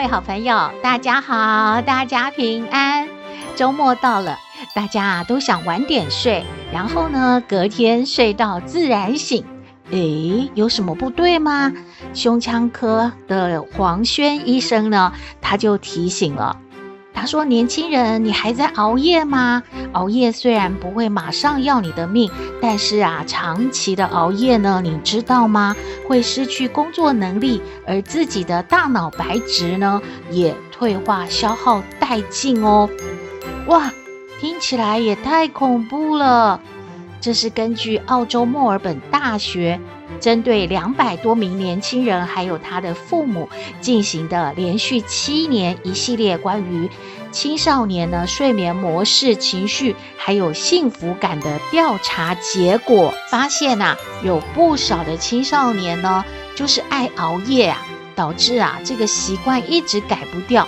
各位好朋友，大家好，大家平安。周末到了，大家都想晚点睡，然后呢，隔天睡到自然醒。诶，有什么不对吗？胸腔科的黄轩医生呢，他就提醒了。他说：“年轻人，你还在熬夜吗？熬夜虽然不会马上要你的命，但是啊，长期的熬夜呢，你知道吗？会失去工作能力，而自己的大脑白质呢，也退化消耗殆尽哦。哇，听起来也太恐怖了。这是根据澳洲墨尔本大学针对两百多名年轻人还有他的父母进行的连续七年一系列关于。”青少年呢，睡眠模式、情绪还有幸福感的调查结果发现呐、啊，有不少的青少年呢，就是爱熬夜啊，导致啊这个习惯一直改不掉，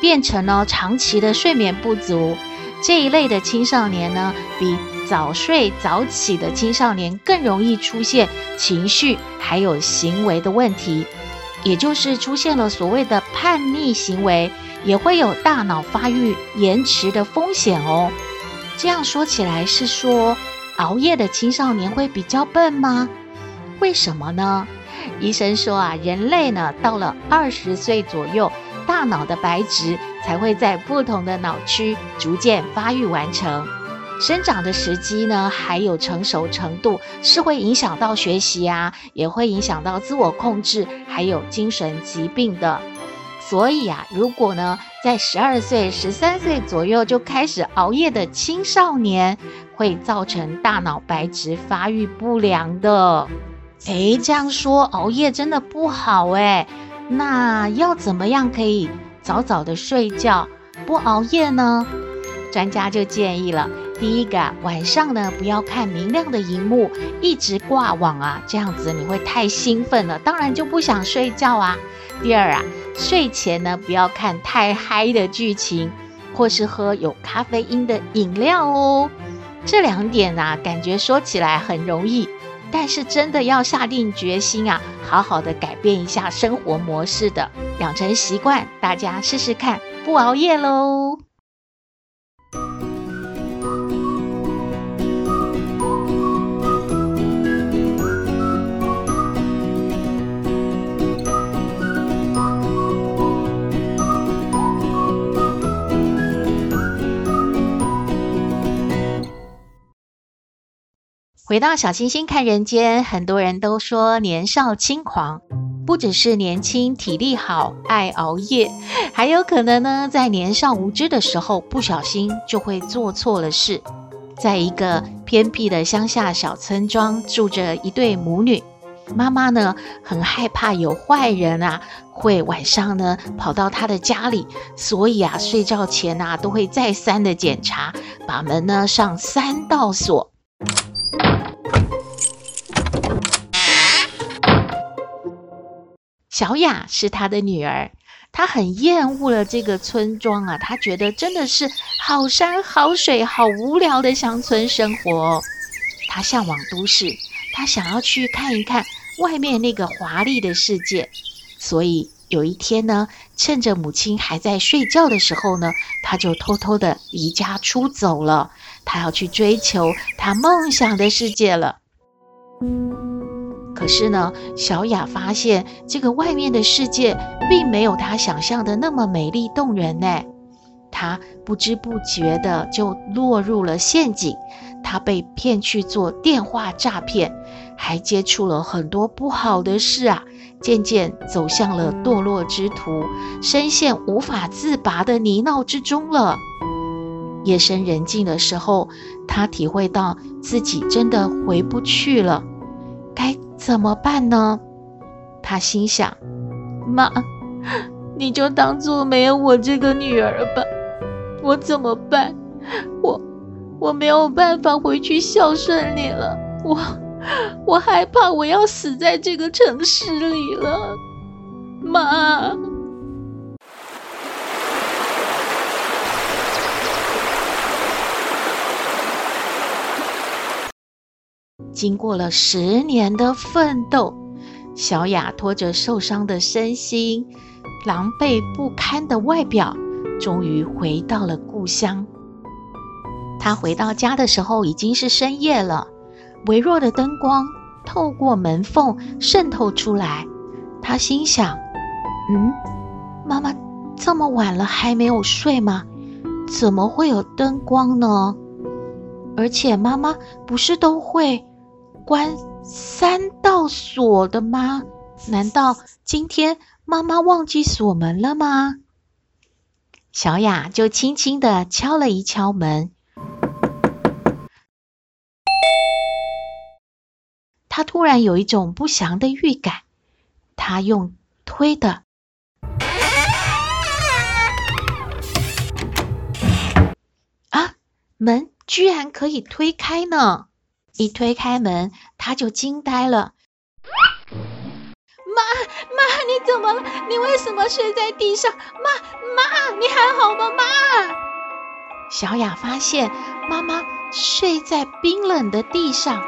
变成了长期的睡眠不足。这一类的青少年呢，比早睡早起的青少年更容易出现情绪还有行为的问题，也就是出现了所谓的叛逆行为。也会有大脑发育延迟的风险哦。这样说起来是说，熬夜的青少年会比较笨吗？为什么呢？医生说啊，人类呢到了二十岁左右，大脑的白质才会在不同的脑区逐渐发育完成，生长的时机呢还有成熟程度是会影响到学习啊，也会影响到自我控制，还有精神疾病的。所以啊，如果呢，在十二岁、十三岁左右就开始熬夜的青少年，会造成大脑白质发育不良的。诶，这样说熬夜真的不好诶。那要怎么样可以早早的睡觉，不熬夜呢？专家就建议了，第一个，晚上呢不要看明亮的荧幕，一直挂网啊，这样子你会太兴奋了，当然就不想睡觉啊。第二啊。睡前呢，不要看太嗨的剧情，或是喝有咖啡因的饮料哦。这两点啊，感觉说起来很容易，但是真的要下定决心啊，好好的改变一下生活模式的，养成习惯。大家试试看，不熬夜喽。回到小星星看人间，很多人都说年少轻狂，不只是年轻体力好爱熬夜，还有可能呢，在年少无知的时候不小心就会做错了事。在一个偏僻的乡下小村庄，住着一对母女，妈妈呢很害怕有坏人啊会晚上呢跑到她的家里，所以啊睡觉前啊都会再三的检查，把门呢上三道锁。小雅是她的女儿，她很厌恶了这个村庄啊，她觉得真的是好山好水好无聊的乡村生活。她向往都市，她想要去看一看外面那个华丽的世界。所以有一天呢，趁着母亲还在睡觉的时候呢，她就偷偷的离家出走了。她要去追求她梦想的世界了。可是呢，小雅发现这个外面的世界并没有她想象的那么美丽动人呢。她不知不觉的就落入了陷阱，她被骗去做电话诈骗，还接触了很多不好的事啊，渐渐走向了堕落之途，深陷无法自拔的泥淖之中了。夜深人静的时候，她体会到自己真的回不去了，该怎么办呢？他心想：“妈，你就当做没有我这个女儿吧。我怎么办？我我没有办法回去孝顺你了。我我害怕我要死在这个城市里了，妈。经过了十年的奋斗，小雅拖着受伤的身心、狼狈不堪的外表，终于回到了故乡。她回到家的时候已经是深夜了，微弱的灯光透过门缝渗透出来。她心想：“嗯，妈妈这么晚了还没有睡吗？怎么会有灯光呢？而且妈妈不是都会……”关三道锁的吗？难道今天妈妈忘记锁门了吗？小雅就轻轻的敲了一敲门，她突然有一种不祥的预感，她用推的，啊，门居然可以推开呢！一推开门，他就惊呆了。妈妈，你怎么了？你为什么睡在地上？妈妈，你还好吗？妈。小雅发现妈妈睡在冰冷的地上，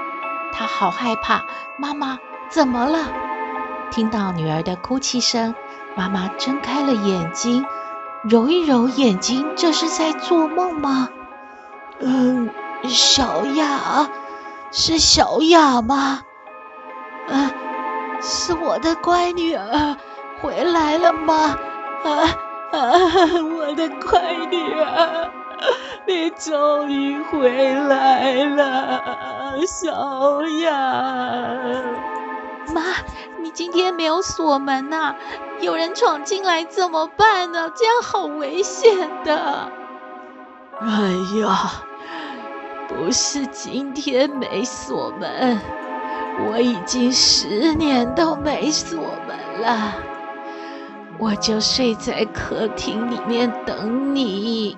她好害怕。妈妈怎么了？听到女儿的哭泣声，妈妈睁开了眼睛，揉一揉眼睛，这是在做梦吗？嗯，小雅。是小雅吗？啊，是我的乖女儿回来了吗？啊啊，我的乖女儿，你终于回来了，小雅。妈，你今天没有锁门呐、啊？有人闯进来怎么办呢？这样好危险的。哎呀！不是今天没锁门，我已经十年都没锁门了。我就睡在客厅里面等你，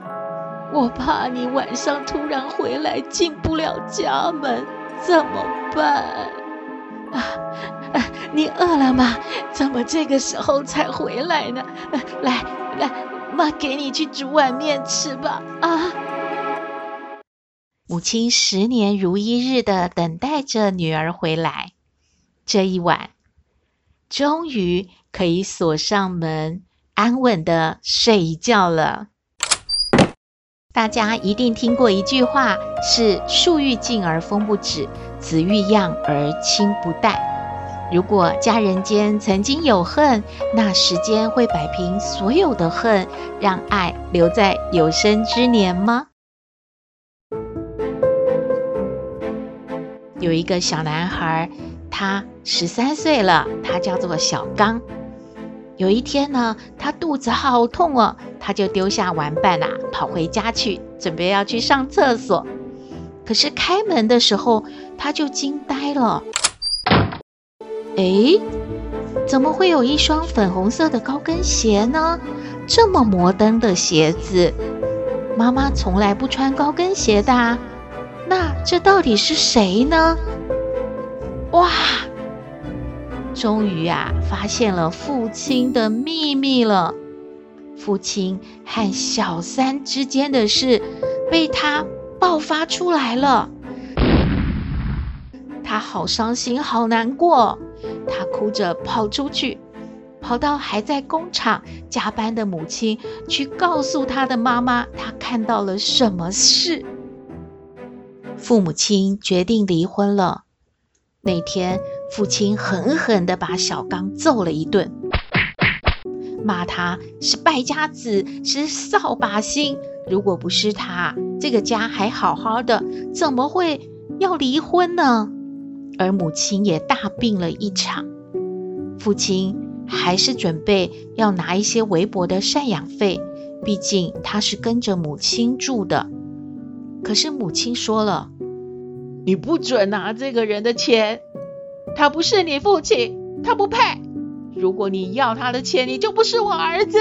我怕你晚上突然回来进不了家门，怎么办？啊啊！你饿了吗？怎么这个时候才回来呢？来来，妈给你去煮碗面吃吧。啊！母亲十年如一日的等待着女儿回来，这一晚，终于可以锁上门，安稳的睡一觉了。大家一定听过一句话，是“树欲静而风不止，子欲养而亲不待”。如果家人间曾经有恨，那时间会摆平所有的恨，让爱留在有生之年吗？有一个小男孩，他十三岁了，他叫做小刚。有一天呢，他肚子好痛哦，他就丢下玩伴啊，跑回家去，准备要去上厕所。可是开门的时候，他就惊呆了。诶，怎么会有一双粉红色的高跟鞋呢？这么摩登的鞋子，妈妈从来不穿高跟鞋的啊。这到底是谁呢？哇！终于啊，发现了父亲的秘密了。父亲和小三之间的事被他爆发出来了。他好伤心，好难过。他哭着跑出去，跑到还在工厂加班的母亲，去告诉他的妈妈，他看到了什么事。父母亲决定离婚了。那天，父亲狠狠地把小刚揍了一顿，骂他是败家子，是扫把星。如果不是他，这个家还好好的，怎么会要离婚呢？而母亲也大病了一场。父亲还是准备要拿一些微薄的赡养费，毕竟他是跟着母亲住的。可是母亲说了。你不准拿这个人的钱，他不是你父亲，他不配。如果你要他的钱，你就不是我儿子。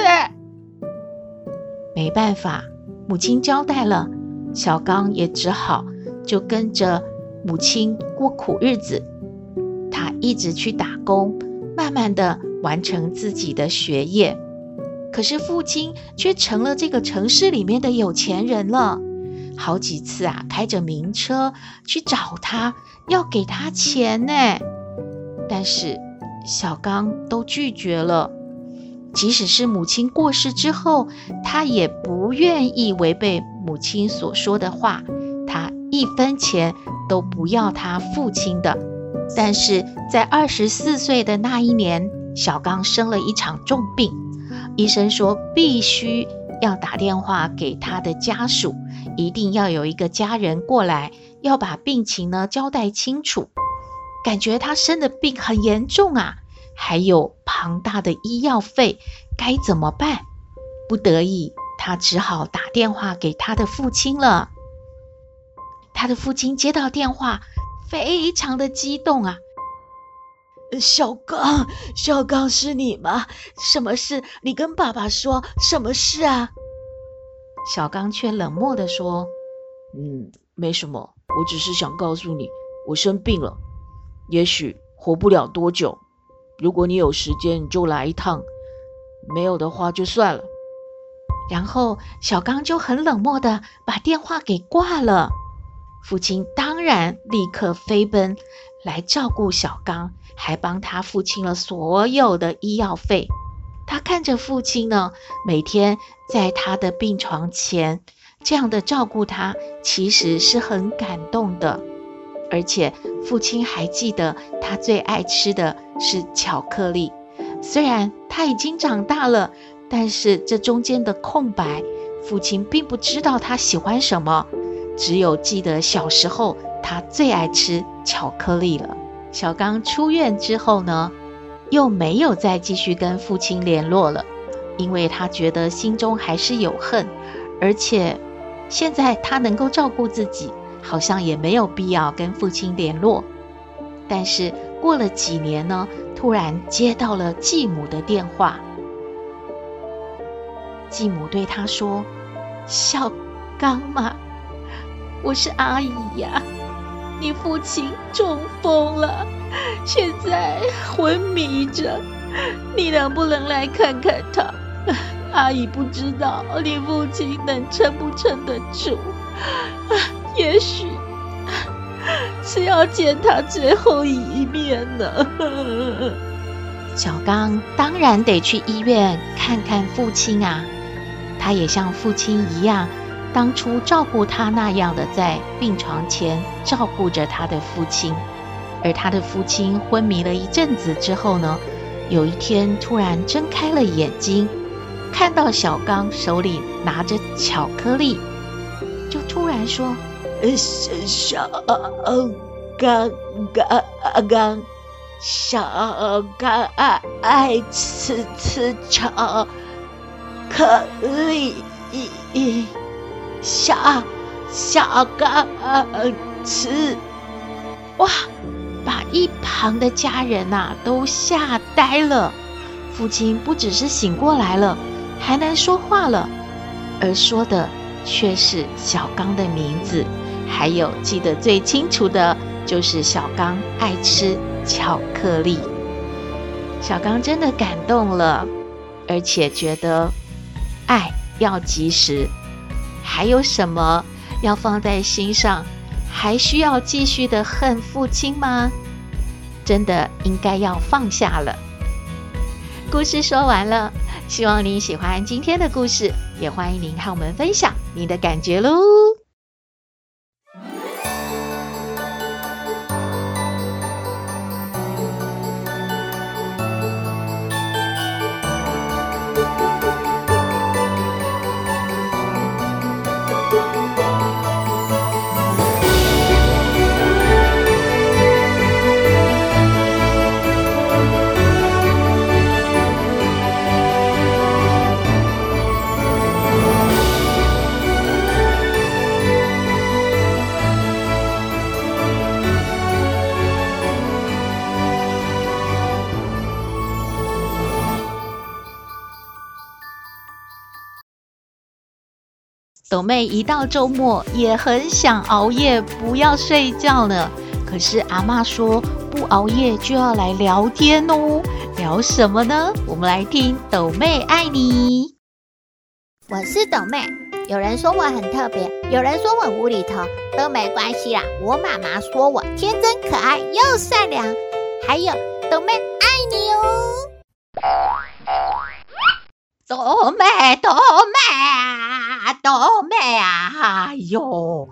没办法，母亲交代了，小刚也只好就跟着母亲过苦日子。他一直去打工，慢慢的完成自己的学业。可是父亲却成了这个城市里面的有钱人了，好几次啊，开着名车去找他，要给他钱呢。但是小刚都拒绝了。即使是母亲过世之后，他也不愿意违背母亲所说的话，他一分钱都不要他父亲的。但是在二十四岁的那一年，小刚生了一场重病，医生说必须要打电话给他的家属，一定要有一个家人过来，要把病情呢交代清楚。感觉他生的病很严重啊。还有庞大的医药费，该怎么办？不得已，他只好打电话给他的父亲了。他的父亲接到电话，非常的激动啊！小刚，小刚是你吗？什么事？你跟爸爸说，什么事啊？小刚却冷漠地说：“嗯，没什么，我只是想告诉你，我生病了，也许活不了多久。”如果你有时间，你就来一趟；没有的话，就算了。然后小刚就很冷漠的把电话给挂了。父亲当然立刻飞奔来照顾小刚，还帮他付清了所有的医药费。他看着父亲呢，每天在他的病床前这样的照顾他，其实是很感动的。而且父亲还记得他最爱吃的是巧克力。虽然他已经长大了，但是这中间的空白，父亲并不知道他喜欢什么，只有记得小时候他最爱吃巧克力了。小刚出院之后呢，又没有再继续跟父亲联络了，因为他觉得心中还是有恨，而且现在他能够照顾自己。好像也没有必要跟父亲联络，但是过了几年呢，突然接到了继母的电话。继母对他说：“小刚嘛，我是阿姨呀，你父亲中风了，现在昏迷着，你能不能来看看他？阿姨不知道你父亲能撑不撑得住。”也许是要见他最后一面呢。小刚当然得去医院看看父亲啊，他也像父亲一样，当初照顾他那样的，在病床前照顾着他的父亲。而他的父亲昏迷了一阵子之后呢，有一天突然睁开了眼睛，看到小刚手里拿着巧克力，就突然说。小小刚刚刚，小刚爱爱吃吃巧克力，小小刚吃，哇！把一旁的家人呐、都吓呆了。父亲不只是醒过来了，还能说话了，而说的却是小刚的名字。还有记得最清楚的就是小刚爱吃巧克力，小刚真的感动了，而且觉得爱要及时。还有什么要放在心上？还需要继续的恨父亲吗？真的应该要放下了。故事说完了，希望您喜欢今天的故事，也欢迎您和我们分享您的感觉喽。妹一到周末也很想熬夜，不要睡觉呢。可是阿嬷说不熬夜就要来聊天哦，聊什么呢？我们来听斗妹爱你。我是斗妹，有人说我很特别，有人说我无厘头，都没关系啦。我妈妈说我天真可爱又善良，还有斗妹爱你哦。多美多美啊，斗妹啊！哎呦，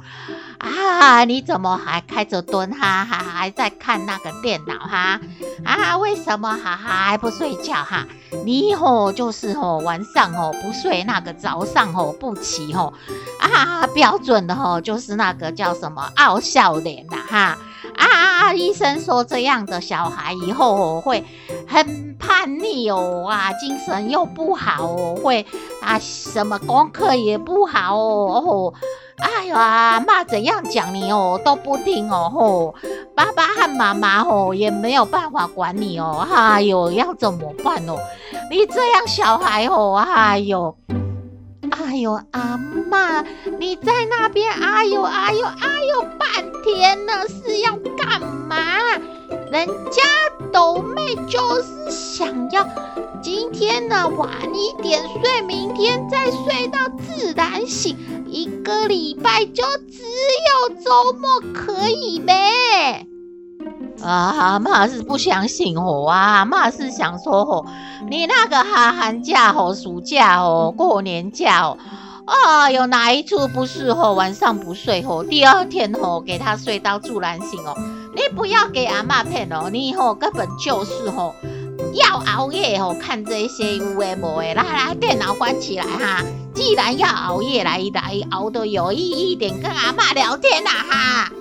啊，你怎么还开着灯哈？还还在看那个电脑哈？啊，为什么哈还不睡觉哈？你吼就是吼晚上吼不睡，那个早上吼不起吼啊，标准的吼就是那个叫什么傲笑脸呐哈。啊！医生说这样的小孩以后会很叛逆哦啊，精神又不好哦，会啊什么功课也不好哦。哦哎呀，妈怎样讲你哦都不听哦。吼，爸爸和妈妈哦也没有办法管你哦。哎呦，要怎么办哦？你这样小孩哦，哎呦。哎呦，阿嬷，你在那边哎呦哎呦哎呦半天了，是要干嘛？人家斗妹就是想要今天呢晚一点睡，明天再睡到自然醒，一个礼拜就只有周末可以呗。啊，妈是不相信哦，啊，妈是想说吼，你那个哈寒假吼，暑假吼，过年假哦，啊，有哪一处不是哦，晚上不睡吼，第二天吼，给他睡到自然醒哦，你不要给阿妈骗哦，你以后根本就是吼，要熬夜吼，看这些有的没的，来来，电脑关起来哈，既然要熬夜来来熬得有意义一点，跟阿妈聊天呐哈。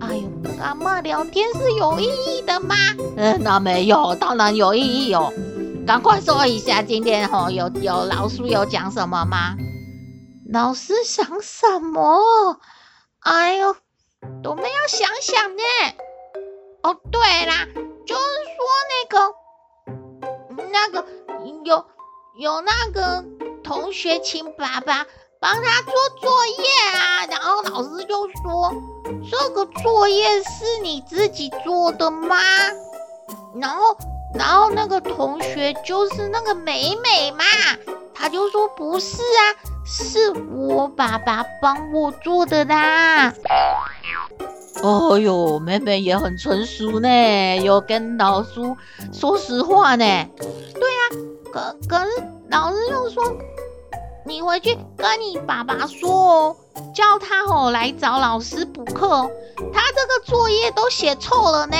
哎呦，跟阿嬷聊天是有意义的吗？嗯，那没有，当然有意义哦。赶快说一下，今天吼、哦、有有老师有讲什么吗？老师讲什么？哎呦，我们要想想呢。哦，对啦，就是说那个那个有有那个同学请爸爸帮他做作业啊，然后老师就说。这个作业是你自己做的吗？然后，然后那个同学就是那个美美嘛，他就说不是啊，是我爸爸帮我做的啦。哦哟，美美也很成熟呢，有跟老师说实话呢。对啊，可可是老师又说。你回去跟你爸爸说哦，叫他哦来找老师补课哦。他这个作业都写错了呢。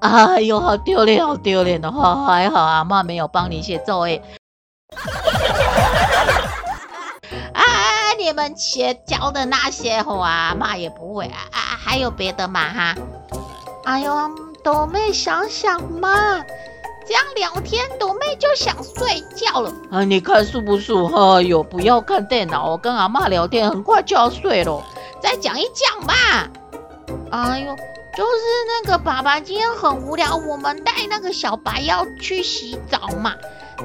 哎呦，好丢脸，好丢脸的话，还好阿妈没有帮你写作业。啊，你们写教的那些话，阿妈也不会啊。啊，还有别的吗？哈。哎呦，斗妹想想嘛。这样聊天，朵妹就想睡觉了。啊，你看舒不是？哎呦，不要看电脑，我跟阿妈聊天，很快就要睡了。再讲一讲吧。哎呦，就是那个爸爸今天很无聊，我们带那个小白要去洗澡嘛，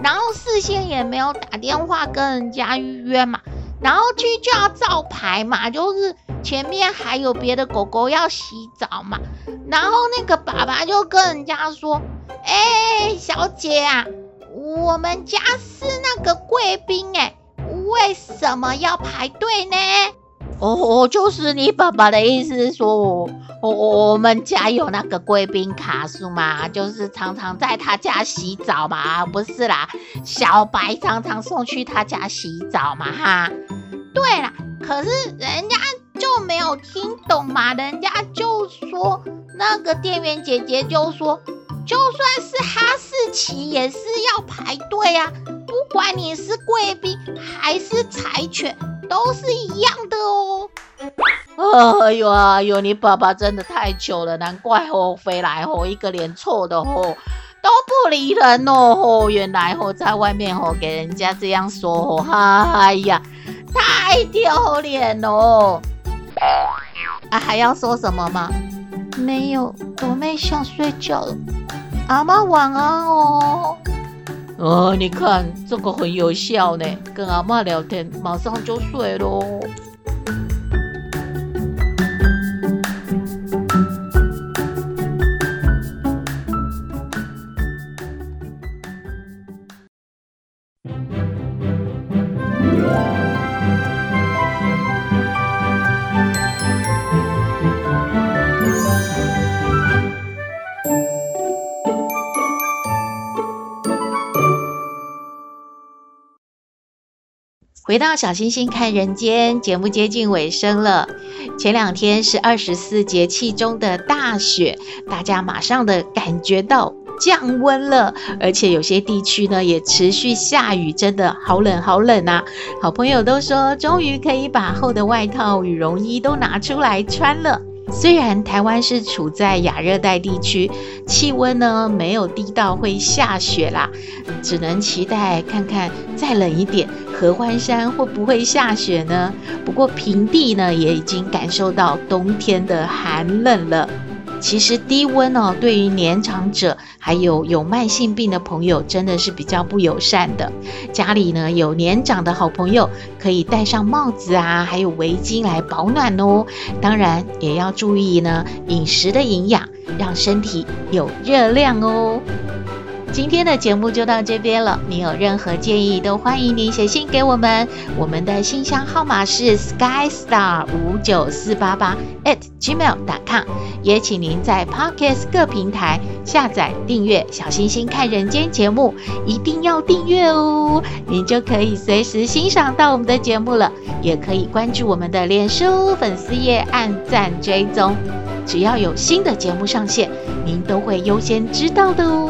然后事先也没有打电话跟人家预约嘛，然后去就要照牌嘛，就是前面还有别的狗狗要洗澡嘛，然后那个爸爸就跟人家说。哎，小姐啊，我们家是那个贵宾哎，为什么要排队呢？哦，就是你爸爸的意思是说我我我们家有那个贵宾卡是吗？就是常常在他家洗澡嘛？不是啦，小白常常送去他家洗澡嘛哈。对啦，可是人家就没有听懂嘛，人家就说那个店员姐姐就说。就算是哈士奇也是要排队啊，不管你是贵宾还是柴犬，都是一样的哦。哎呦哎呦，你爸爸真的太糗了，难怪哦，飞来哦，一个连错的哦，都不理人哦。原来哦，在外面哦，给人家这样说哦，哎呀，太丢脸哦。啊，还要说什么吗？没有，我妹想睡觉了。阿妈晚安哦。哦，你看这个很有效呢，跟阿妈聊天，马上就睡喽。回到小星星看人间节目接近尾声了，前两天是二十四节气中的大雪，大家马上的感觉到降温了，而且有些地区呢也持续下雨，真的好冷好冷啊！好朋友都说，终于可以把厚的外套、羽绒衣都拿出来穿了。虽然台湾是处在亚热带地区，气温呢没有低到会下雪啦，只能期待看看再冷一点，合欢山会不会下雪呢？不过平地呢也已经感受到冬天的寒冷了。其实低温哦，对于年长者还有有慢性病的朋友，真的是比较不友善的。家里呢有年长的好朋友，可以戴上帽子啊，还有围巾来保暖哦。当然也要注意呢饮食的营养，让身体有热量哦。今天的节目就到这边了。你有任何建议，都欢迎您写信给我们。我们的信箱号码是 skystar 五九四八八 at gmail.com。也请您在 Pocket 各平台下载订阅《小星星看人间》节目，一定要订阅哦，您就可以随时欣赏到我们的节目了。也可以关注我们的脸书粉丝页，按赞追踪，只要有新的节目上线，您都会优先知道的哦。